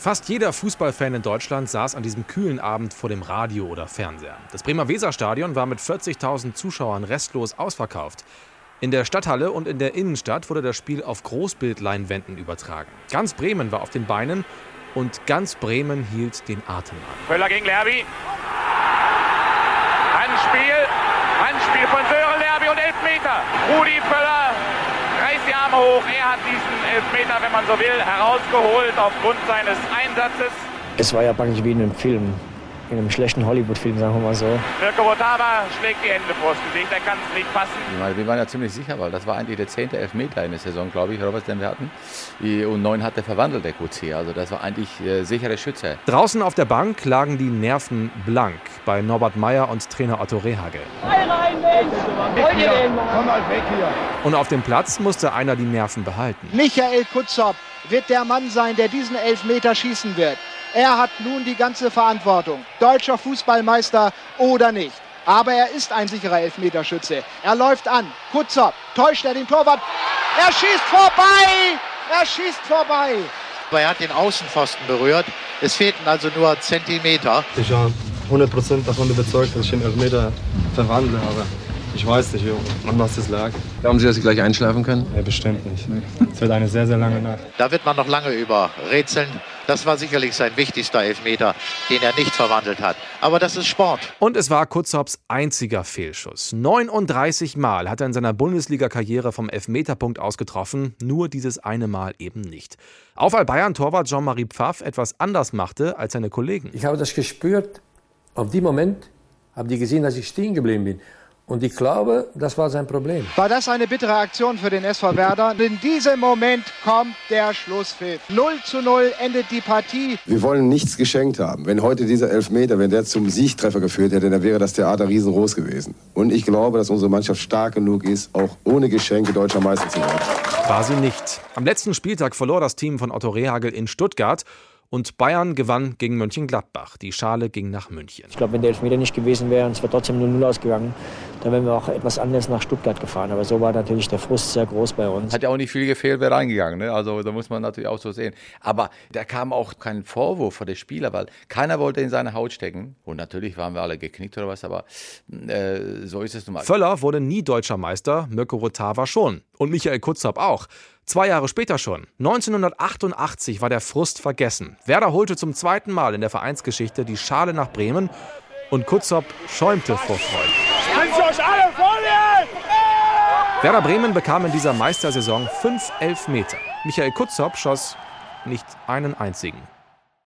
Fast jeder Fußballfan in Deutschland saß an diesem kühlen Abend vor dem Radio oder Fernseher. Das Bremer Weserstadion war mit 40.000 Zuschauern restlos ausverkauft. In der Stadthalle und in der Innenstadt wurde das Spiel auf Großbildleinwänden übertragen. Ganz Bremen war auf den Beinen und ganz Bremen hielt den Atem an. Völler gegen Lerby. Handspiel. Handspiel von Sören Lerby und Elfmeter. Rudi Völler die Arme hoch. Er hat diesen Elfmeter, wenn man so will, herausgeholt aufgrund seines Einsatzes. Es war ja praktisch wie in einem Film in einem schlechten Hollywood-Film, sagen wir mal so. Mirko Votava schlägt die Hände vors Gesicht, er kann es nicht fassen. Wir waren ja ziemlich sicher, weil das war eigentlich der zehnte Elfmeter in der Saison, glaube ich, Robert, den wir hatten. Und neun hat er verwandelt, der QC. Also das war eigentlich äh, sichere Schütze. Draußen auf der Bank lagen die Nerven blank bei Norbert Meyer und Trainer Otto Rehagel. Komm mal weg hier. Und auf dem Platz musste einer die Nerven behalten. Michael Kutzop wird der Mann sein, der diesen Elfmeter schießen wird. Er hat nun die ganze Verantwortung. Deutscher Fußballmeister oder nicht. Aber er ist ein sicherer Elfmeterschütze. Er läuft an. Kutzop. Täuscht er den Torwart? Er schießt vorbei! Er schießt vorbei! Aber er hat den Außenpfosten berührt. Es fehlten also nur Zentimeter. Ich war 100% davon überzeugt, dass ich den Elfmeter verwandle. Aber ich weiß nicht, an was das lag. Haben Sie, dass Sie gleich einschlafen können? Ja, bestimmt nicht. Es wird eine sehr, sehr lange Nacht. Da wird man noch lange über rätseln. Das war sicherlich sein wichtigster Elfmeter, den er nicht verwandelt hat. Aber das ist Sport. Und es war Kutzops einziger Fehlschuss. 39 Mal hat er in seiner Bundesliga-Karriere vom Elfmeterpunkt aus getroffen, nur dieses eine Mal eben nicht. Auch weil Bayern-Torwart Jean-Marie Pfaff etwas anders machte als seine Kollegen. Ich habe das gespürt. Auf dem Moment haben die gesehen, dass ich stehen geblieben bin. Und ich glaube, das war sein Problem. War das eine bittere Aktion für den SV Werder? In diesem Moment kommt der Schlusspfiff. 0 zu 0 endet die Partie. Wir wollen nichts geschenkt haben. Wenn heute dieser Elfmeter, wenn der zum Siegtreffer geführt hätte, dann wäre das Theater riesengroß gewesen. Und ich glaube, dass unsere Mannschaft stark genug ist, auch ohne Geschenke deutscher Meister zu werden. War sie nicht. Am letzten Spieltag verlor das Team von Otto Rehagel in Stuttgart und Bayern gewann gegen Mönchengladbach. Die Schale ging nach München. Ich glaube, wenn der Elfmeter nicht gewesen wäre und es wäre trotzdem 0-0 ausgegangen, dann wären wir auch etwas anders nach Stuttgart gefahren. Aber so war natürlich der Frust sehr groß bei uns. Hat ja auch nicht viel gefehlt, wer reingegangen. Ne? Also da muss man natürlich auch so sehen. Aber da kam auch kein Vorwurf von den Spieler, weil keiner wollte in seine Haut stecken. Und natürlich waren wir alle geknickt oder was, aber äh, so ist es nun mal. Völler wurde nie deutscher Meister, Mirko Rotava schon. Und Michael Kutzab auch. Zwei Jahre später schon, 1988, war der Frust vergessen. Werder holte zum zweiten Mal in der Vereinsgeschichte die Schale nach Bremen und Kutzop schäumte vor Freude. Werder Bremen bekam in dieser Meistersaison fünf Elfmeter. Michael Kutzop schoss nicht einen einzigen.